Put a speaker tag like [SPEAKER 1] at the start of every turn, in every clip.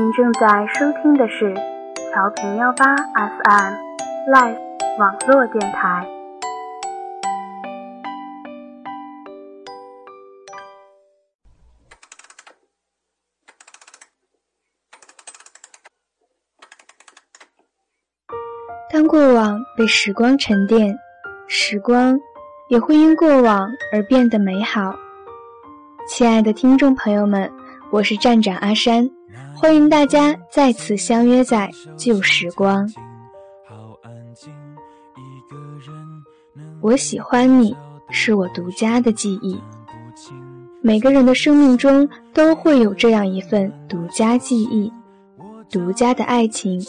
[SPEAKER 1] 您正在收听的是调频幺八 FM Live 网络电台。
[SPEAKER 2] 当过往被时光沉淀，时光也会因过往而变得美好。亲爱的听众朋友们，我是站长阿山，欢迎大家再次相约在旧时光。我喜欢你，是我独家的记忆。每个人的生命中都会有这样一份独家记忆，独家的爱情。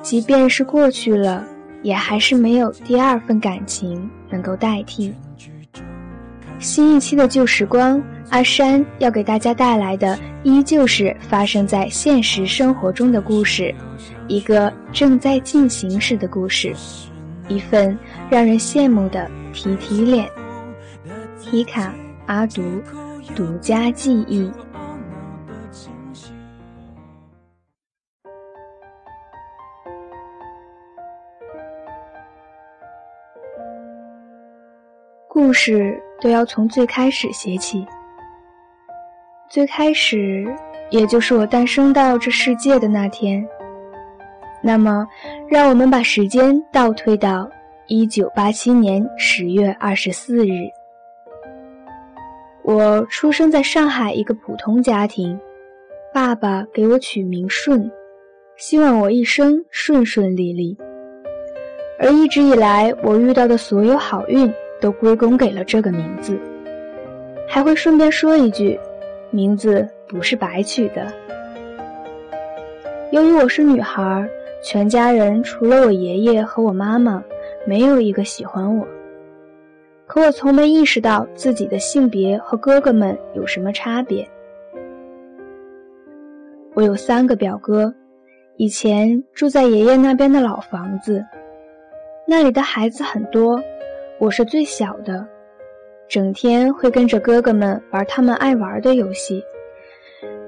[SPEAKER 2] 即便是过去了，也还是没有第二份感情能够代替。新一期的旧时光，阿山要给大家带来的依旧是发生在现实生活中的故事，一个正在进行时的故事，一份让人羡慕的提提脸。提卡阿独，独家记忆。故事都要从最开始写起。最开始，也就是我诞生到这世界的那天。那么，让我们把时间倒推到一九八七年十月二十四日。我出生在上海一个普通家庭，爸爸给我取名顺，希望我一生顺顺利利。而一直以来，我遇到的所有好运。都归功给了这个名字，还会顺便说一句，名字不是白取的。由于我是女孩，全家人除了我爷爷和我妈妈，没有一个喜欢我。可我从没意识到自己的性别和哥哥们有什么差别。我有三个表哥，以前住在爷爷那边的老房子，那里的孩子很多。我是最小的，整天会跟着哥哥们玩他们爱玩的游戏，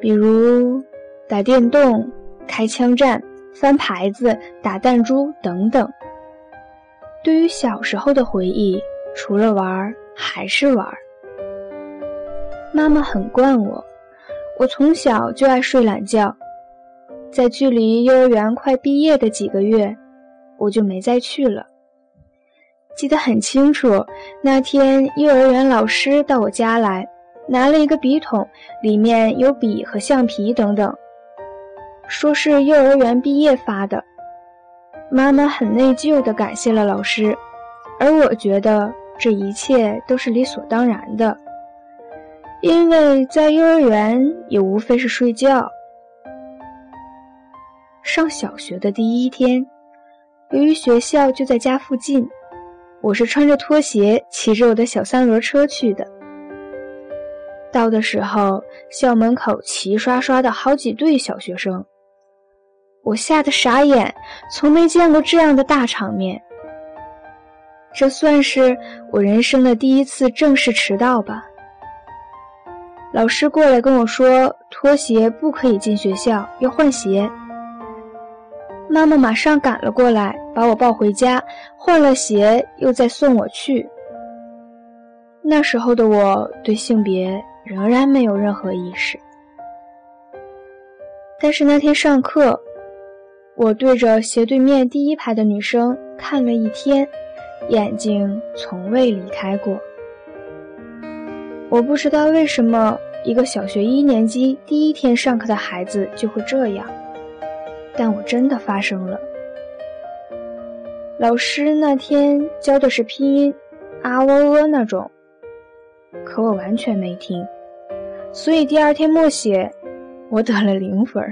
[SPEAKER 2] 比如打电动、开枪战、翻牌子、打弹珠等等。对于小时候的回忆，除了玩还是玩。妈妈很惯我，我从小就爱睡懒觉，在距离幼儿园快毕业的几个月，我就没再去了。记得很清楚，那天幼儿园老师到我家来，拿了一个笔筒，里面有笔和橡皮等等，说是幼儿园毕业发的。妈妈很内疚地感谢了老师，而我觉得这一切都是理所当然的，因为在幼儿园也无非是睡觉。上小学的第一天，由于学校就在家附近。我是穿着拖鞋，骑着我的小三轮车去的。到的时候，校门口齐刷刷的好几队小学生，我吓得傻眼，从没见过这样的大场面。这算是我人生的第一次正式迟到吧。老师过来跟我说，拖鞋不可以进学校，要换鞋。妈妈马上赶了过来，把我抱回家，换了鞋，又再送我去。那时候的我对性别仍然没有任何意识，但是那天上课，我对着斜对面第一排的女生看了一天，眼睛从未离开过。我不知道为什么一个小学一年级第一天上课的孩子就会这样。但我真的发生了。老师那天教的是拼音，啊喔呃那种，可我完全没听，所以第二天默写，我得了零分。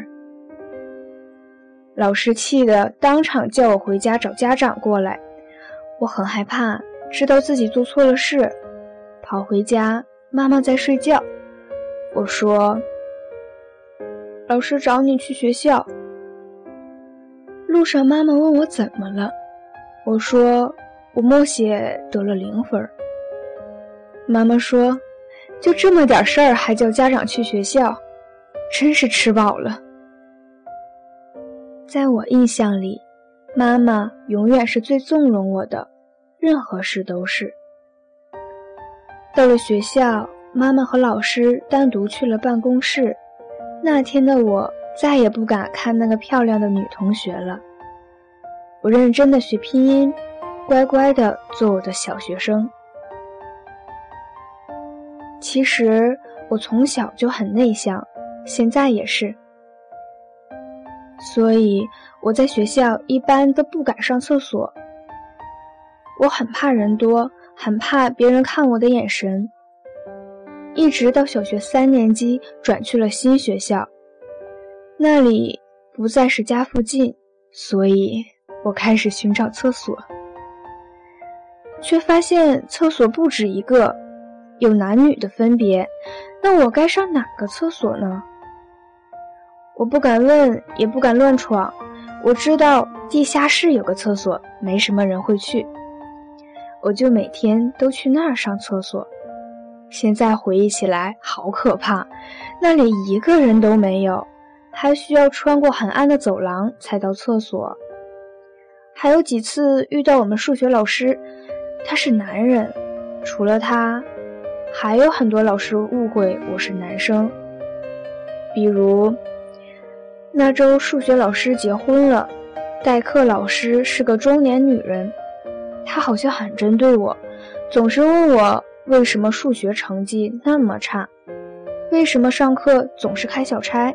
[SPEAKER 2] 老师气得当场叫我回家找家长过来，我很害怕，知道自己做错了事，跑回家，妈妈在睡觉。我说：“老师找你去学校。”路上，妈妈问我怎么了，我说我默写得了零分。妈妈说：“就这么点事儿，还叫家长去学校，真是吃饱了。”在我印象里，妈妈永远是最纵容我的，任何事都是。到了学校，妈妈和老师单独去了办公室。那天的我再也不敢看那个漂亮的女同学了。我认真的学拼音，乖乖的做我的小学生。其实我从小就很内向，现在也是。所以我在学校一般都不敢上厕所。我很怕人多，很怕别人看我的眼神。一直到小学三年级转去了新学校，那里不再是家附近，所以我开始寻找厕所，却发现厕所不止一个，有男女的分别。那我该上哪个厕所呢？我不敢问，也不敢乱闯。我知道地下室有个厕所，没什么人会去，我就每天都去那儿上厕所。现在回忆起来，好可怕！那里一个人都没有，还需要穿过很暗的走廊才到厕所。还有几次遇到我们数学老师，他是男人，除了他，还有很多老师误会我是男生。比如那周数学老师结婚了，代课老师是个中年女人，她好像很针对我，总是问我。为什么数学成绩那么差？为什么上课总是开小差？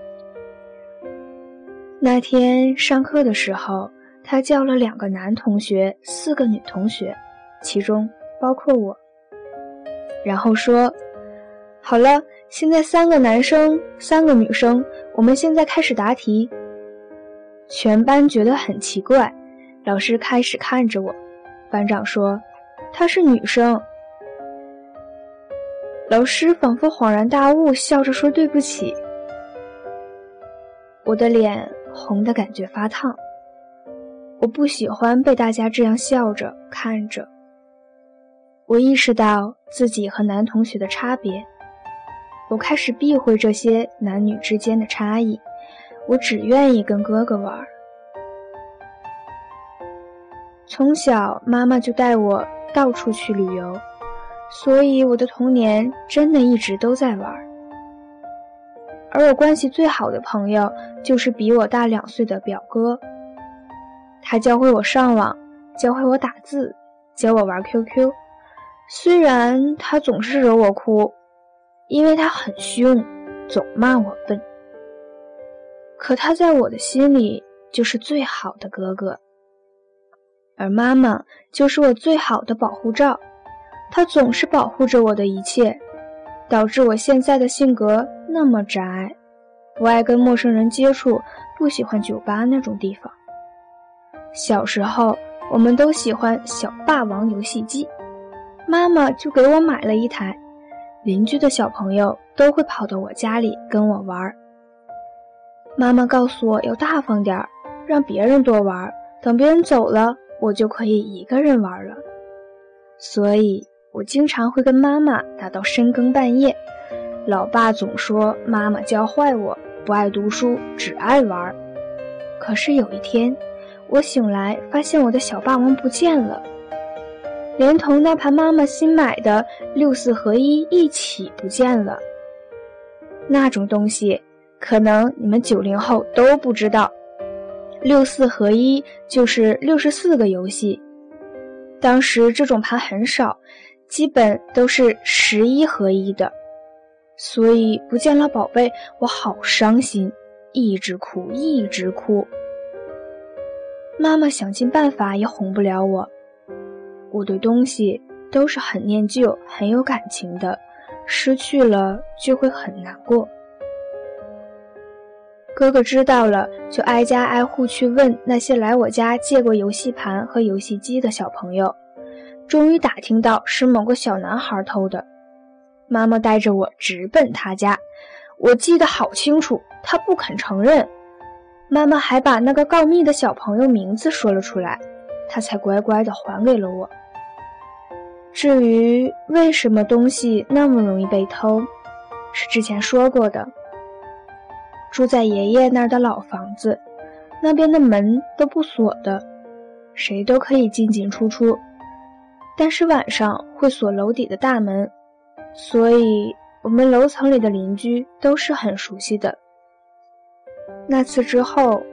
[SPEAKER 2] 那天上课的时候，他叫了两个男同学，四个女同学，其中包括我。然后说：“好了，现在三个男生，三个女生，我们现在开始答题。”全班觉得很奇怪，老师开始看着我。班长说：“她是女生。”老师仿佛恍然大悟，笑着说：“对不起。”我的脸红的感觉发烫。我不喜欢被大家这样笑着看着。我意识到自己和男同学的差别，我开始避讳这些男女之间的差异。我只愿意跟哥哥玩。从小，妈妈就带我到处去旅游。所以我的童年真的一直都在玩，而我关系最好的朋友就是比我大两岁的表哥。他教会我上网，教会我打字，教我玩 QQ。虽然他总是惹我哭，因为他很凶，总骂我笨。可他在我的心里就是最好的哥哥，而妈妈就是我最好的保护罩。他总是保护着我的一切，导致我现在的性格那么宅，不爱跟陌生人接触，不喜欢酒吧那种地方。小时候，我们都喜欢小霸王游戏机，妈妈就给我买了一台。邻居的小朋友都会跑到我家里跟我玩。妈妈告诉我要大方点儿，让别人多玩，等别人走了，我就可以一个人玩了。所以。我经常会跟妈妈打到深更半夜，老爸总说妈妈教坏我，不爱读书，只爱玩。可是有一天，我醒来发现我的小霸王不见了，连同那盘妈妈新买的六四合一一起不见了。那种东西，可能你们九零后都不知道，六四合一就是六十四个游戏，当时这种盘很少。基本都是十一合一的，所以不见了宝贝，我好伤心，一直哭，一直哭。妈妈想尽办法也哄不了我。我对东西都是很念旧、很有感情的，失去了就会很难过。哥哥知道了，就挨家挨户去问那些来我家借过游戏盘和游戏机的小朋友。终于打听到是某个小男孩偷的，妈妈带着我直奔他家。我记得好清楚，他不肯承认。妈妈还把那个告密的小朋友名字说了出来，他才乖乖的还给了我。至于为什么东西那么容易被偷，是之前说过的。住在爷爷那儿的老房子，那边的门都不锁的，谁都可以进进出出。但是晚上会锁楼底的大门，所以我们楼层里的邻居都是很熟悉的。那次之后，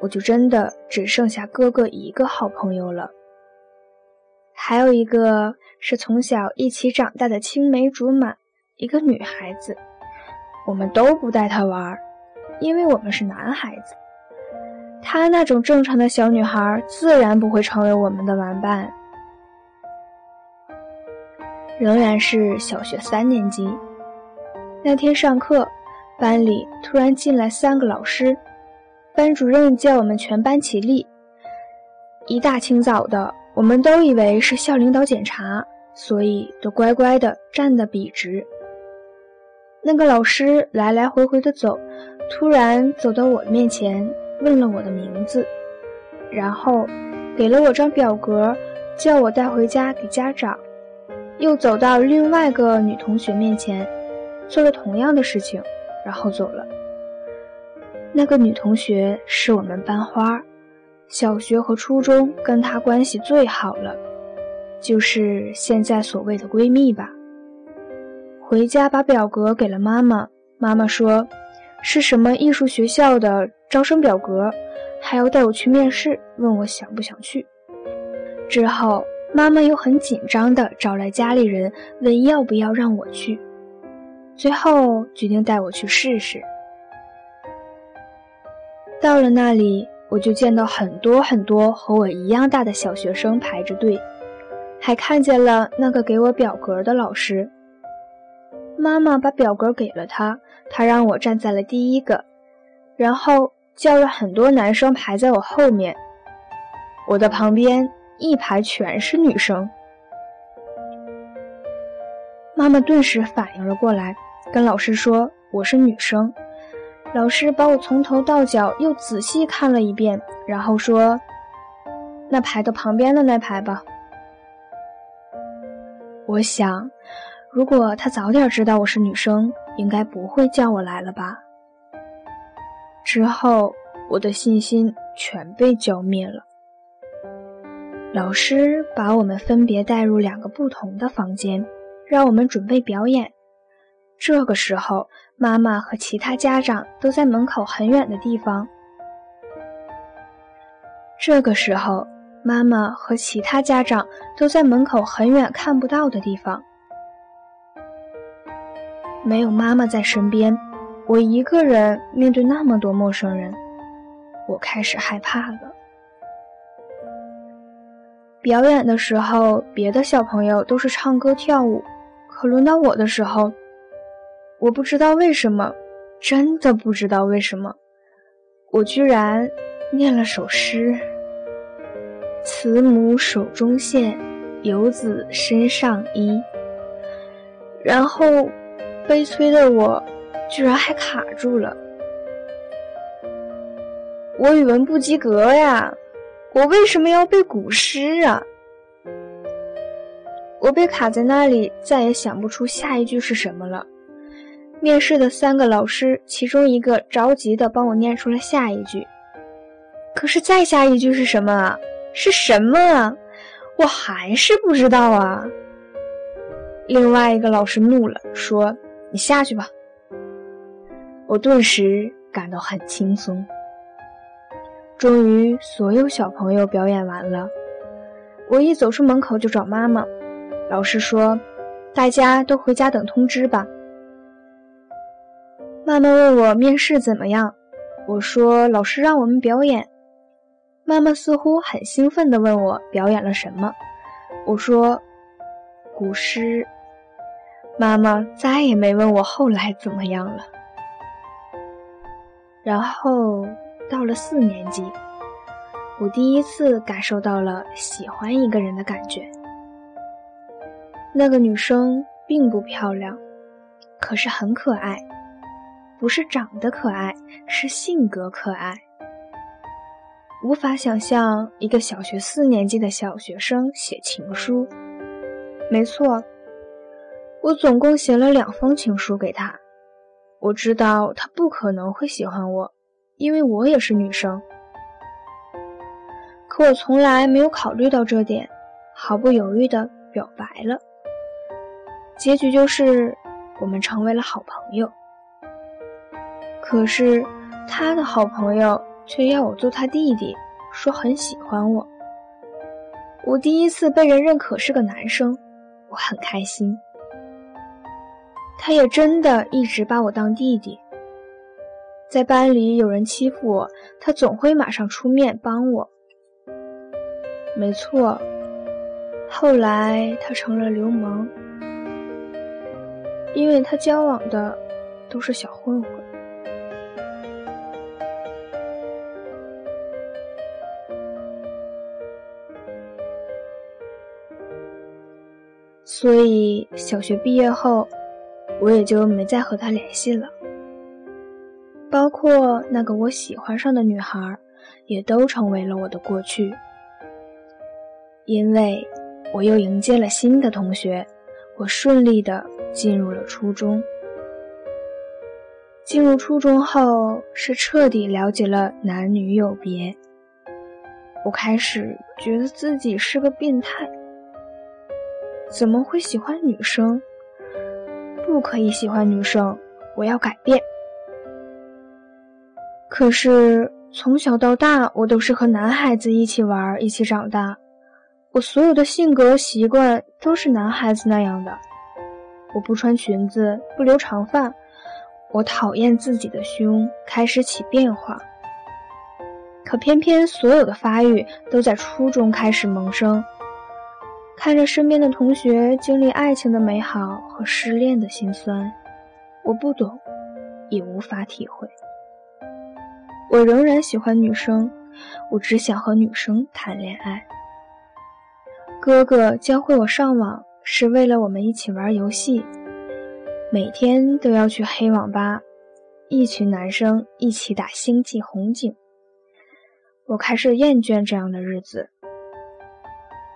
[SPEAKER 2] 我就真的只剩下哥哥一个好朋友了。还有一个是从小一起长大的青梅竹马，一个女孩子，我们都不带她玩，因为我们是男孩子。她那种正常的小女孩，自然不会成为我们的玩伴。仍然是小学三年级，那天上课，班里突然进来三个老师，班主任叫我们全班起立。一大清早的。我们都以为是校领导检查，所以都乖乖的站得笔直。那个老师来来回回的走，突然走到我面前，问了我的名字，然后给了我张表格，叫我带回家给家长。又走到另外个女同学面前，做了同样的事情，然后走了。那个女同学是我们班花。小学和初中跟她关系最好了，就是现在所谓的闺蜜吧。回家把表格给了妈妈，妈妈说是什么艺术学校的招生表格，还要带我去面试，问我想不想去。之后妈妈又很紧张地找来家里人，问要不要让我去，最后决定带我去试试。到了那里。我就见到很多很多和我一样大的小学生排着队，还看见了那个给我表格的老师。妈妈把表格给了他，他让我站在了第一个，然后叫了很多男生排在我后面。我的旁边一排全是女生。妈妈顿时反应了过来，跟老师说我是女生。老师把我从头到脚又仔细看了一遍，然后说：“那排到旁边的那排吧。”我想，如果他早点知道我是女生，应该不会叫我来了吧。之后，我的信心全被浇灭了。老师把我们分别带入两个不同的房间，让我们准备表演。这个时候。妈妈和其他家长都在门口很远的地方。这个时候，妈妈和其他家长都在门口很远看不到的地方。没有妈妈在身边，我一个人面对那么多陌生人，我开始害怕了。表演的时候，别的小朋友都是唱歌跳舞，可轮到我的时候。我不知道为什么，真的不知道为什么，我居然念了首诗：“慈母手中线，游子身上衣。”然后，悲催的我居然还卡住了。我语文不及格呀！我为什么要背古诗啊？我被卡在那里，再也想不出下一句是什么了。面试的三个老师，其中一个着急的帮我念出了下一句，可是再下一句是什么啊？是什么啊？我还是不知道啊。另外一个老师怒了，说：“你下去吧。”我顿时感到很轻松。终于，所有小朋友表演完了，我一走出门口就找妈妈。老师说：“大家都回家等通知吧。”妈妈问我面试怎么样，我说老师让我们表演。妈妈似乎很兴奋地问我表演了什么，我说古诗。妈妈再也没问我后来怎么样了。然后到了四年级，我第一次感受到了喜欢一个人的感觉。那个女生并不漂亮，可是很可爱。不是长得可爱，是性格可爱。无法想象一个小学四年级的小学生写情书。没错，我总共写了两封情书给他。我知道他不可能会喜欢我，因为我也是女生。可我从来没有考虑到这点，毫不犹豫地表白了。结局就是我们成为了好朋友。可是他的好朋友却要我做他弟弟，说很喜欢我。我第一次被人认可是个男生，我很开心。他也真的一直把我当弟弟。在班里有人欺负我，他总会马上出面帮我。没错，后来他成了流氓，因为他交往的都是小混混。所以小学毕业后，我也就没再和他联系了。包括那个我喜欢上的女孩，也都成为了我的过去。因为我又迎接了新的同学，我顺利的进入了初中。进入初中后，是彻底了解了男女有别。我开始觉得自己是个变态。怎么会喜欢女生？不可以喜欢女生，我要改变。可是从小到大，我都是和男孩子一起玩，一起长大。我所有的性格习惯都是男孩子那样的。我不穿裙子，不留长发，我讨厌自己的胸开始起变化。可偏偏所有的发育都在初中开始萌生。看着身边的同学经历爱情的美好和失恋的心酸，我不懂，也无法体会。我仍然喜欢女生，我只想和女生谈恋爱。哥哥教会我上网是为了我们一起玩游戏，每天都要去黑网吧，一群男生一起打星际红警。我开始厌倦这样的日子。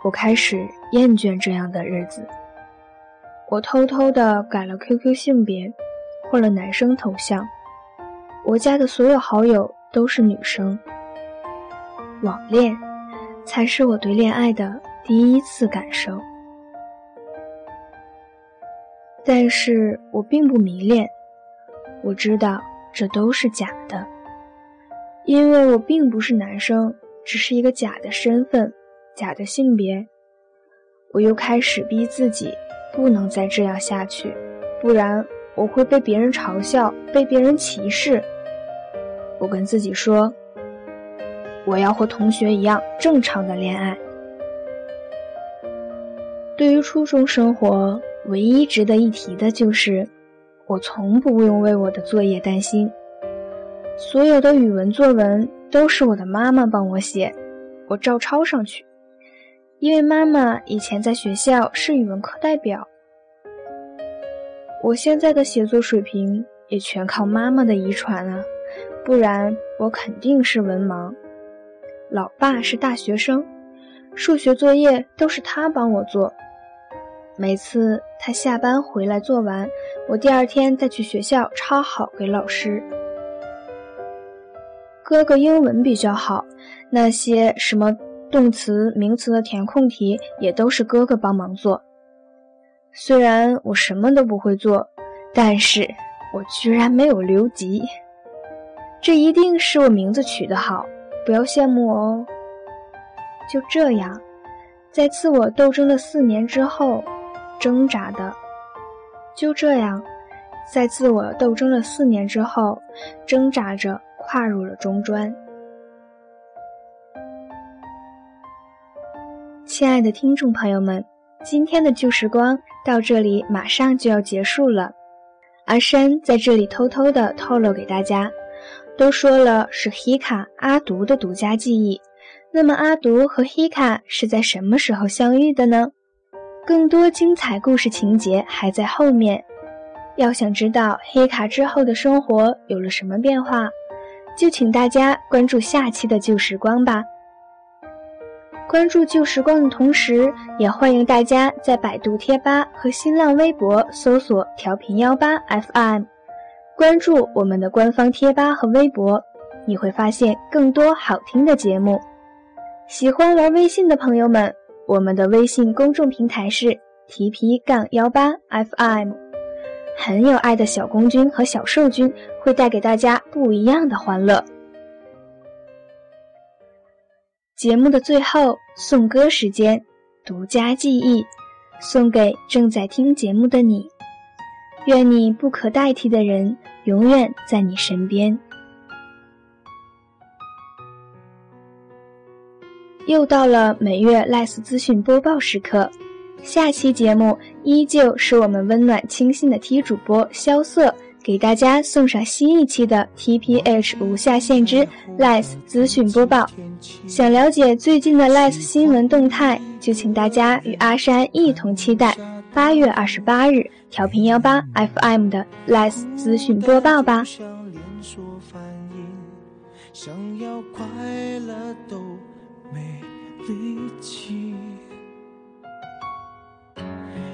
[SPEAKER 2] 我开始厌倦这样的日子。我偷偷的改了 QQ 性别，换了男生头像。我加的所有好友都是女生。网恋，才是我对恋爱的第一次感受。但是我并不迷恋，我知道这都是假的，因为我并不是男生，只是一个假的身份。假的性别，我又开始逼自己，不能再这样下去，不然我会被别人嘲笑，被别人歧视。我跟自己说，我要和同学一样正常的恋爱。对于初中生活，唯一值得一提的就是，我从不用为我的作业担心，所有的语文作文都是我的妈妈帮我写，我照抄上去。因为妈妈以前在学校是语文课代表，我现在的写作水平也全靠妈妈的遗传啊，不然我肯定是文盲。老爸是大学生，数学作业都是他帮我做，每次他下班回来做完，我第二天再去学校抄好给老师。哥哥英文比较好，那些什么。动词、名词的填空题也都是哥哥帮忙做。虽然我什么都不会做，但是我居然没有留级。这一定是我名字取得好，不要羡慕我哦。就这样，在自我斗争了四年之后，挣扎的；就这样，在自我斗争了四年之后，挣扎着跨入了中专。亲爱的听众朋友们，今天的旧时光到这里马上就要结束了。阿山在这里偷偷的透露给大家，都说了是希卡阿独的独家记忆，那么阿独和希卡是在什么时候相遇的呢？更多精彩故事情节还在后面。要想知道黑卡之后的生活有了什么变化，就请大家关注下期的旧时光吧。关注旧时光的同时，也欢迎大家在百度贴吧和新浪微博搜索“调频幺八 FM”，关注我们的官方贴吧和微博，你会发现更多好听的节目。
[SPEAKER 3] 喜欢玩微信的朋友们，我们的微信公众平台是 TP 杠幺八 FM，很有爱的小公君和小兽君会带给大家不一样的欢乐。节目的最后，送歌时间，独家记忆，送给正在听节目的你。愿你不可代替的人永远在你身边。又到了每月 Less 资讯播报时刻，下期节目依旧是我们温暖清新的 T 主播萧瑟给大家送上新一期的 TPH 无下限之 Less 资讯播报。想了解最近的 Less 新闻动态，就请大家与阿山一同期待。八月二十八日，调频幺八 FM 的 Less 资讯播报吧。想要快乐都没力气，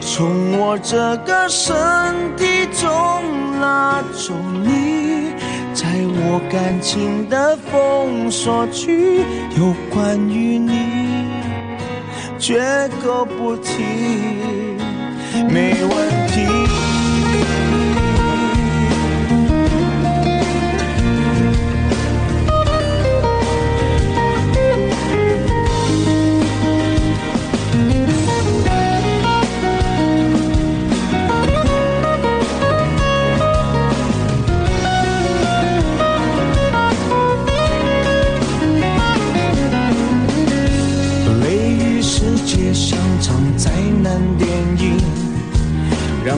[SPEAKER 3] 从我这个身体中拉走你。在我感情的封锁区，有关于你。绝口不提，没问题。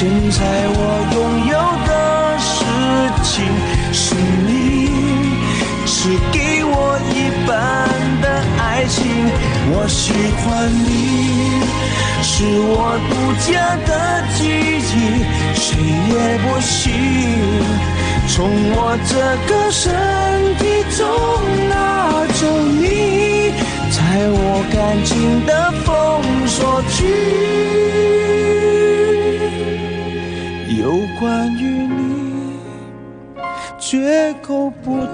[SPEAKER 3] 现在我拥有的。事情是你，是给我一半的爱情。我喜欢你，是我独家的记忆，谁也不行从我这个身绝口不